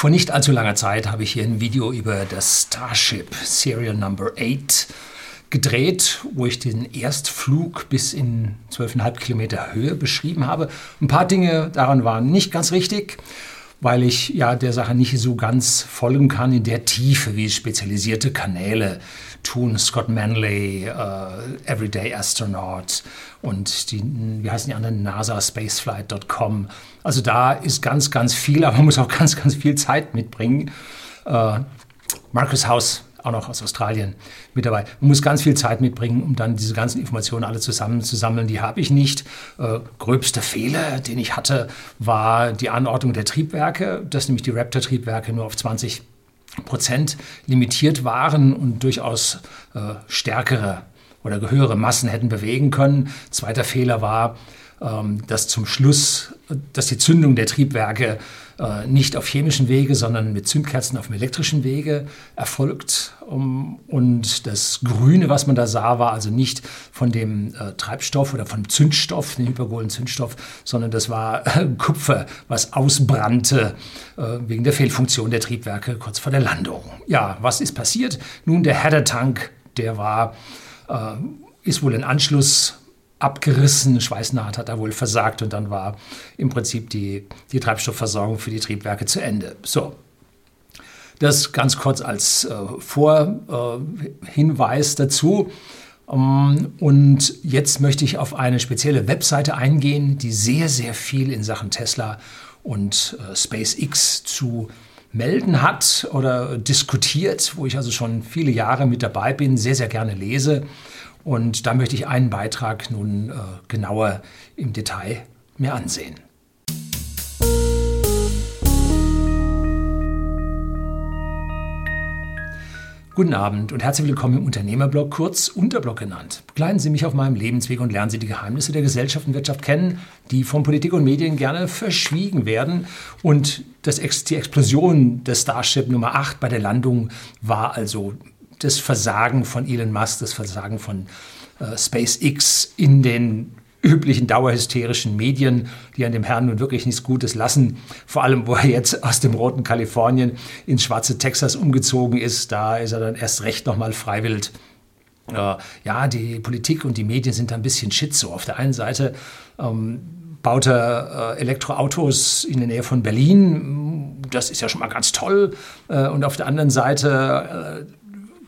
Vor nicht allzu langer Zeit habe ich hier ein Video über das Starship Serial Number 8 gedreht, wo ich den Erstflug bis in 12,5 Kilometer Höhe beschrieben habe. Ein paar Dinge daran waren nicht ganz richtig, weil ich ja der Sache nicht so ganz folgen kann in der Tiefe, wie spezialisierte Kanäle tun. Scott Manley, uh, Everyday Astronaut und die, wie heißen die anderen, NASA Spaceflight.com. Also da ist ganz, ganz viel, aber man muss auch ganz, ganz viel Zeit mitbringen. Uh, Marcus House auch noch aus Australien mit dabei. Man muss ganz viel Zeit mitbringen, um dann diese ganzen Informationen alle zusammenzusammeln. Die habe ich nicht. Äh, gröbster Fehler, den ich hatte, war die Anordnung der Triebwerke, dass nämlich die Raptor-Triebwerke nur auf 20 Prozent limitiert waren und durchaus äh, stärkere oder höhere Massen hätten bewegen können. Zweiter Fehler war, dass zum Schluss, dass die Zündung der Triebwerke äh, nicht auf chemischen Wege, sondern mit Zündkerzen auf dem elektrischen Wege erfolgt. Und das Grüne, was man da sah, war also nicht von dem äh, Treibstoff oder vom Zündstoff, dem hypergolen Zündstoff, sondern das war Kupfer, was ausbrannte äh, wegen der Fehlfunktion der Triebwerke kurz vor der Landung. Ja, was ist passiert? Nun, der Header-Tank, der war, ist wohl ein Anschluss abgerissen. Schweißnaht hat da wohl versagt und dann war im Prinzip die, die Treibstoffversorgung für die Triebwerke zu Ende. So. Das ganz kurz als äh, Vorhinweis äh, dazu. Um, und jetzt möchte ich auf eine spezielle Webseite eingehen, die sehr, sehr viel in Sachen Tesla und äh, SpaceX zu melden hat oder diskutiert, wo ich also schon viele Jahre mit dabei bin, sehr, sehr gerne lese. Und da möchte ich einen Beitrag nun äh, genauer im Detail mir ansehen. Guten Abend und herzlich willkommen im Unternehmerblog, kurz Unterblog genannt. Begleiten Sie mich auf meinem Lebensweg und lernen Sie die Geheimnisse der Gesellschaft und Wirtschaft kennen, die von Politik und Medien gerne verschwiegen werden. Und das, die Explosion des Starship Nummer 8 bei der Landung war also das Versagen von Elon Musk, das Versagen von äh, SpaceX in den üblichen dauerhysterischen Medien, die an dem Herrn nun wirklich nichts Gutes lassen. Vor allem, wo er jetzt aus dem roten Kalifornien ins schwarze Texas umgezogen ist, da ist er dann erst recht nochmal freiwillig. Äh, ja, die Politik und die Medien sind da ein bisschen schizo. Auf der einen Seite ähm, baut er äh, Elektroautos in der Nähe von Berlin. Das ist ja schon mal ganz toll. Äh, und auf der anderen Seite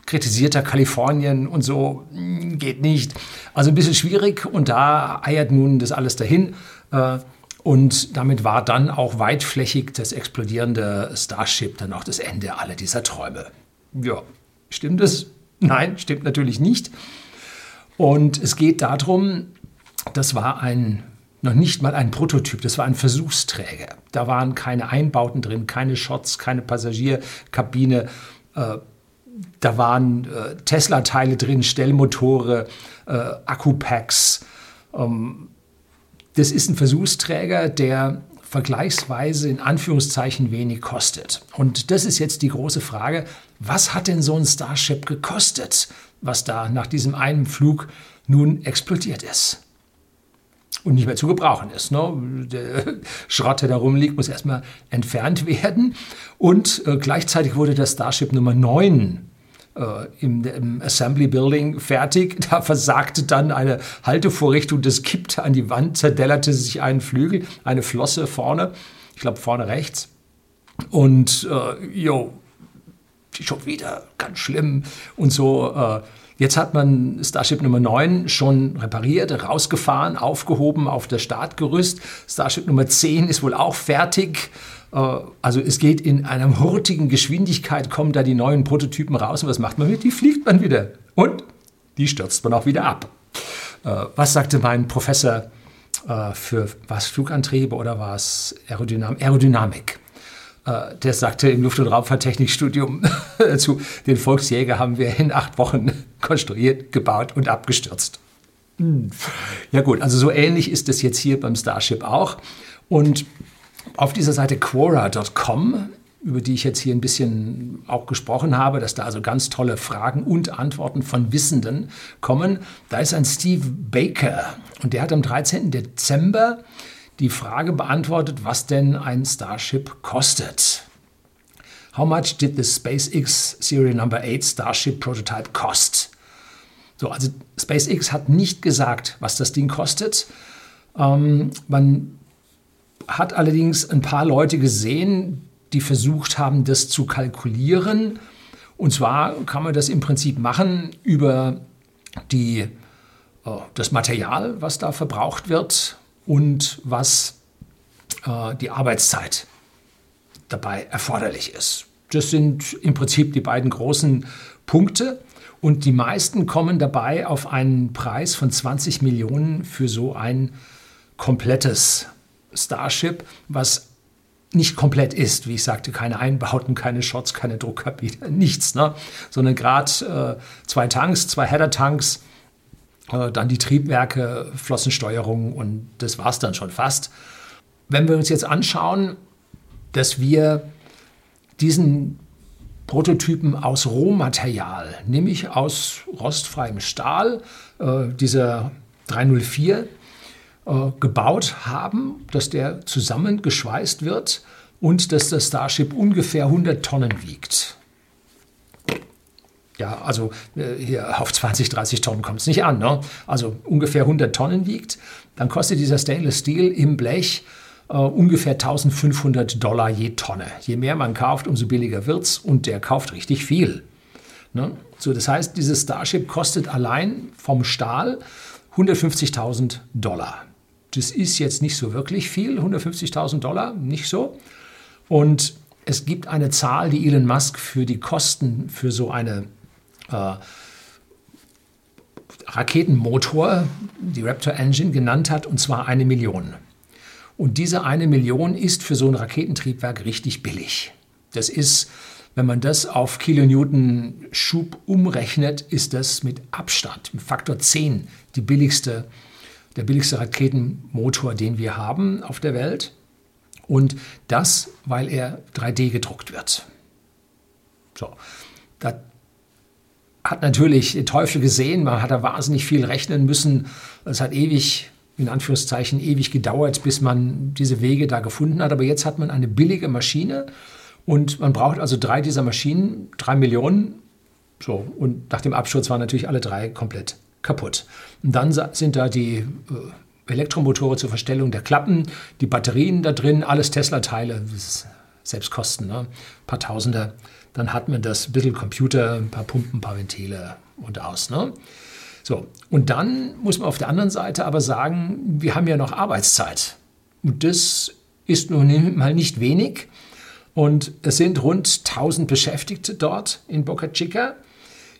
äh, kritisiert er Kalifornien und so, hm, geht nicht. Also ein bisschen schwierig und da eiert nun das alles dahin. Äh, und damit war dann auch weitflächig das explodierende Starship dann auch das Ende aller dieser Träume. Ja, stimmt es? Nein, stimmt natürlich nicht. Und es geht darum, das war ein noch nicht mal ein Prototyp, das war ein Versuchsträger. Da waren keine Einbauten drin, keine Shots, keine Passagierkabine, äh, da waren äh, Tesla-Teile drin, Stellmotore, äh, Akkupacks. Ähm, das ist ein Versuchsträger, der vergleichsweise in Anführungszeichen wenig kostet. Und das ist jetzt die große Frage, was hat denn so ein Starship gekostet, was da nach diesem einen Flug nun explodiert ist? Und nicht mehr zu gebrauchen ist. Ne? Der Schrott, der da rumliegt, muss erstmal entfernt werden. Und äh, gleichzeitig wurde das Starship Nummer 9 äh, im, im, Assembly Building fertig. Da versagte dann eine Haltevorrichtung, das kippte an die Wand, zerdellerte sich ein Flügel, eine Flosse vorne, ich glaube vorne rechts. Und äh, jo, schon wieder ganz schlimm und so. Äh, Jetzt hat man Starship Nummer 9 schon repariert, rausgefahren, aufgehoben auf das Startgerüst. Starship Nummer 10 ist wohl auch fertig. Äh, also es geht in einer hurtigen Geschwindigkeit, kommen da die neuen Prototypen raus. Und was macht man mit? Die fliegt man wieder. Und die stürzt man auch wieder ab. Äh, was sagte mein Professor äh, für was Flugantriebe oder was Aerodynam Aerodynamik? Äh, der sagte im Luft- und Raumfahrttechnikstudium zu, den Volksjäger haben wir in acht Wochen konstruiert, gebaut und abgestürzt. Hm. Ja gut, also so ähnlich ist es jetzt hier beim Starship auch. Und auf dieser Seite Quora.com, über die ich jetzt hier ein bisschen auch gesprochen habe, dass da also ganz tolle Fragen und Antworten von Wissenden kommen, da ist ein Steve Baker und der hat am 13. Dezember die Frage beantwortet, was denn ein Starship kostet. How much did the SpaceX Serial Number 8 Starship Prototype cost? So, also SpaceX hat nicht gesagt, was das Ding kostet. Ähm, man hat allerdings ein paar Leute gesehen, die versucht haben, das zu kalkulieren. Und zwar kann man das im Prinzip machen über die, äh, das Material, was da verbraucht wird und was äh, die Arbeitszeit dabei erforderlich ist. Das sind im Prinzip die beiden großen Punkte. Und die meisten kommen dabei auf einen Preis von 20 Millionen für so ein komplettes Starship, was nicht komplett ist, wie ich sagte, keine Einbauten, keine Shots, keine Druckkabine, nichts, ne? sondern gerade äh, zwei Tanks, zwei Header-Tanks, dann die Triebwerke, Flossensteuerung und das war es dann schon fast. Wenn wir uns jetzt anschauen, dass wir diesen Prototypen aus Rohmaterial, nämlich aus rostfreiem Stahl, äh, dieser 304, äh, gebaut haben, dass der zusammengeschweißt wird und dass das Starship ungefähr 100 Tonnen wiegt. Ja, also äh, hier auf 20, 30 Tonnen kommt es nicht an. Ne? Also ungefähr 100 Tonnen wiegt. Dann kostet dieser Stainless Steel im Blech äh, ungefähr 1500 Dollar je Tonne. Je mehr man kauft, umso billiger wird es und der kauft richtig viel. Ne? So, das heißt, dieses Starship kostet allein vom Stahl 150.000 Dollar. Das ist jetzt nicht so wirklich viel, 150.000 Dollar, nicht so. Und es gibt eine Zahl, die Elon Musk für die Kosten für so eine äh, Raketenmotor, die Raptor Engine, genannt hat, und zwar eine Million. Und diese eine Million ist für so ein Raketentriebwerk richtig billig. Das ist, wenn man das auf Kilonewton Schub umrechnet, ist das mit Abstand, mit Faktor 10, die billigste der billigste Raketenmotor, den wir haben auf der Welt. Und das, weil er 3D gedruckt wird. So, da hat natürlich der Teufel gesehen, man hat da wahnsinnig viel rechnen müssen. Es hat ewig, in Anführungszeichen, ewig gedauert, bis man diese Wege da gefunden hat. Aber jetzt hat man eine billige Maschine und man braucht also drei dieser Maschinen, drei Millionen. So, und nach dem Absturz waren natürlich alle drei komplett kaputt. Und dann sind da die äh, Elektromotoren zur Verstellung der Klappen, die Batterien da drin, alles Tesla-Teile, Selbstkosten, ne? ein paar Tausende. Dann hat man das, ein bisschen Computer, ein paar Pumpen, ein paar Ventile und aus. Ne? So, und dann muss man auf der anderen Seite aber sagen, wir haben ja noch Arbeitszeit. Und das ist nun mal nicht wenig. Und es sind rund 1000 Beschäftigte dort in Boca Chica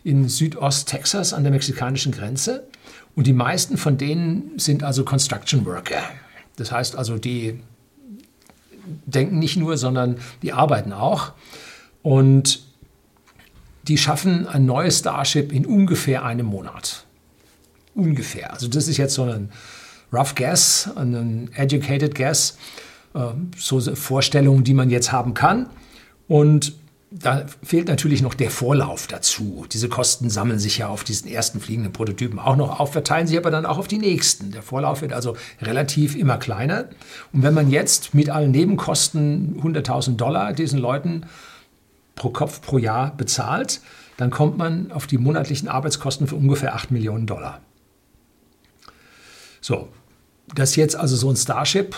in Südost-Texas an der mexikanischen Grenze. Und die meisten von denen sind also Construction Worker. Das heißt also, die denken nicht nur, sondern die arbeiten auch. Und die schaffen ein neues Starship in ungefähr einem Monat. Ungefähr. Also das ist jetzt so ein Rough Guess, ein Educated Guess, äh, so Vorstellungen, die man jetzt haben kann. Und da fehlt natürlich noch der Vorlauf dazu. Diese Kosten sammeln sich ja auf diesen ersten fliegenden Prototypen auch noch auf, verteilen sich aber dann auch auf die nächsten. Der Vorlauf wird also relativ immer kleiner. Und wenn man jetzt mit allen Nebenkosten 100.000 Dollar diesen Leuten pro Kopf pro Jahr bezahlt, dann kommt man auf die monatlichen Arbeitskosten für ungefähr 8 Millionen Dollar. So, dass jetzt also so ein Starship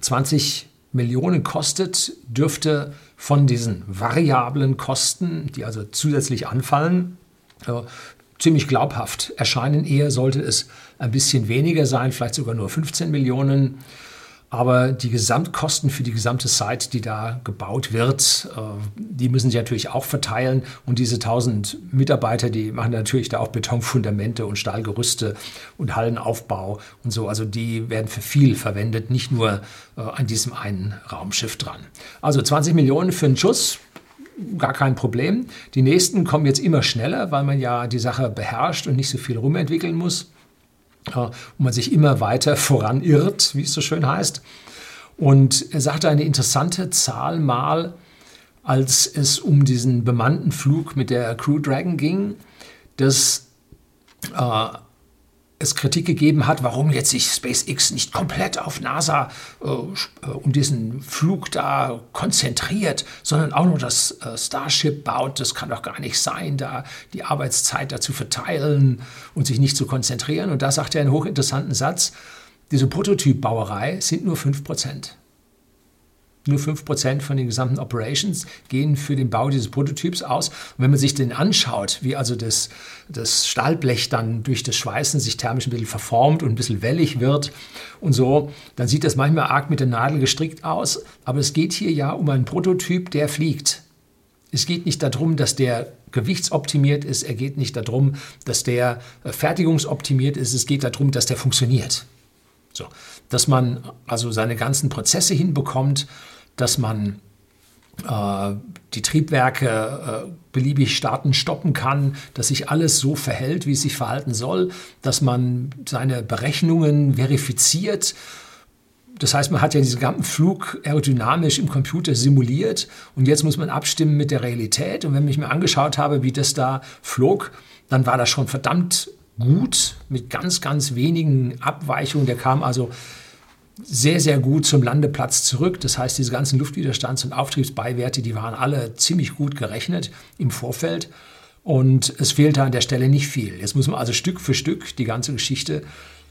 20 Millionen kostet, dürfte von diesen variablen Kosten, die also zusätzlich anfallen, äh, ziemlich glaubhaft erscheinen. Eher sollte es ein bisschen weniger sein, vielleicht sogar nur 15 Millionen. Aber die Gesamtkosten für die gesamte Site, die da gebaut wird, äh, die müssen sie natürlich auch verteilen. Und diese 1000 Mitarbeiter, die machen natürlich da auch Betonfundamente und Stahlgerüste und Hallenaufbau und so. Also die werden für viel verwendet, nicht nur äh, an diesem einen Raumschiff dran. Also 20 Millionen für einen Schuss, gar kein Problem. Die nächsten kommen jetzt immer schneller, weil man ja die Sache beherrscht und nicht so viel rumentwickeln muss wo man sich immer weiter voranirrt, wie es so schön heißt. Und er sagte eine interessante Zahl mal, als es um diesen bemannten Flug mit der Crew Dragon ging, dass äh, es Kritik gegeben hat, warum jetzt sich SpaceX nicht komplett auf NASA äh, äh, um diesen Flug da konzentriert, sondern auch noch das äh, Starship baut. Das kann doch gar nicht sein, da die Arbeitszeit dazu verteilen und sich nicht zu konzentrieren. Und da sagt er einen hochinteressanten Satz, diese Prototypbauerei sind nur 5 Prozent. Nur 5% von den gesamten Operations gehen für den Bau dieses Prototyps aus. Und wenn man sich den anschaut, wie also das, das Stahlblech dann durch das Schweißen sich thermisch ein bisschen verformt und ein bisschen wellig wird und so, dann sieht das manchmal arg mit der Nadel gestrickt aus. Aber es geht hier ja um einen Prototyp, der fliegt. Es geht nicht darum, dass der gewichtsoptimiert ist. Er geht nicht darum, dass der äh, fertigungsoptimiert ist. Es geht darum, dass der funktioniert. So, dass man also seine ganzen Prozesse hinbekommt, dass man äh, die Triebwerke äh, beliebig starten, stoppen kann, dass sich alles so verhält, wie es sich verhalten soll, dass man seine Berechnungen verifiziert. Das heißt, man hat ja diesen ganzen Flug aerodynamisch im Computer simuliert und jetzt muss man abstimmen mit der Realität. Und wenn ich mir angeschaut habe, wie das da flog, dann war das schon verdammt gut mit ganz, ganz wenigen Abweichungen. Der kam also sehr, sehr gut zum Landeplatz zurück. Das heißt, diese ganzen Luftwiderstands- und Auftriebsbeiwerte, die waren alle ziemlich gut gerechnet im Vorfeld. Und es fehlte an der Stelle nicht viel. Jetzt muss man also Stück für Stück die ganze Geschichte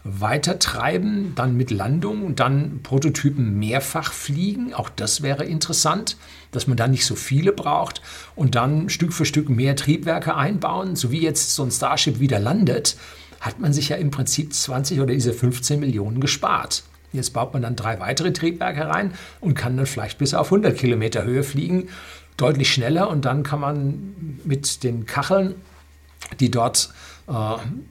weitertreiben, dann mit Landung und dann Prototypen mehrfach fliegen. Auch das wäre interessant, dass man da nicht so viele braucht und dann Stück für Stück mehr Triebwerke einbauen. So wie jetzt so ein Starship wieder landet, hat man sich ja im Prinzip 20 oder diese 15 Millionen gespart. Jetzt baut man dann drei weitere Triebwerke rein und kann dann vielleicht bis auf 100 Kilometer Höhe fliegen, deutlich schneller und dann kann man mit den Kacheln, die dort äh,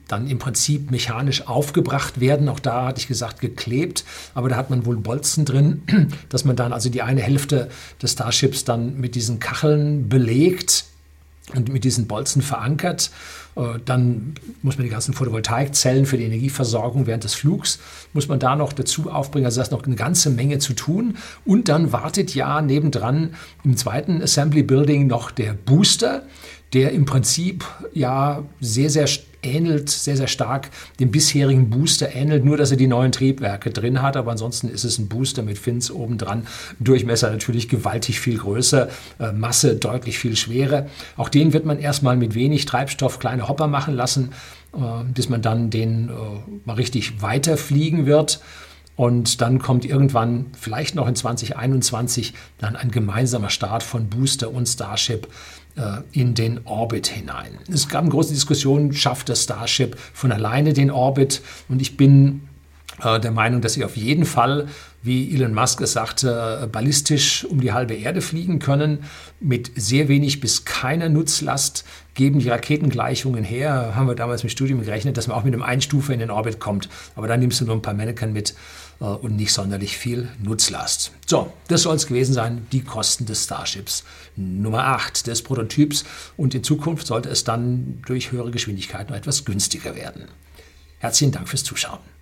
dann im Prinzip mechanisch aufgebracht werden. Auch da hatte ich gesagt geklebt, aber da hat man wohl Bolzen drin, dass man dann also die eine Hälfte des Starships dann mit diesen Kacheln belegt und mit diesen Bolzen verankert. Äh, dann muss man die ganzen Photovoltaikzellen für die Energieversorgung während des Flugs, muss man da noch dazu aufbringen. Also da ist noch eine ganze Menge zu tun. Und dann wartet ja nebendran im zweiten Assembly Building noch der Booster, der im Prinzip ja sehr, sehr ähnelt sehr, sehr stark dem bisherigen Booster, ähnelt nur, dass er die neuen Triebwerke drin hat, aber ansonsten ist es ein Booster mit Fins obendran. Durchmesser natürlich gewaltig viel größer, äh, Masse deutlich viel schwerer. Auch den wird man erstmal mit wenig Treibstoff kleine Hopper machen lassen, äh, bis man dann den äh, mal richtig weiterfliegen wird. Und dann kommt irgendwann, vielleicht noch in 2021, dann ein gemeinsamer Start von Booster und Starship in den Orbit hinein. Es gab eine große Diskussion, schafft das Starship von alleine den Orbit? Und ich bin äh, der Meinung, dass sie auf jeden Fall, wie Elon Musk es sagte, ballistisch um die halbe Erde fliegen können, mit sehr wenig bis keiner Nutzlast, geben die Raketengleichungen her. Haben wir damals im Studium gerechnet, dass man auch mit einem Einstufe in den Orbit kommt. Aber dann nimmst du nur ein paar Mannequin mit äh, und nicht sonderlich viel Nutzlast. So, das soll es gewesen sein, die Kosten des Starships Nummer 8 des Prototyps. Und in Zukunft sollte es dann durch höhere Geschwindigkeit noch etwas günstiger werden. Herzlichen Dank fürs Zuschauen.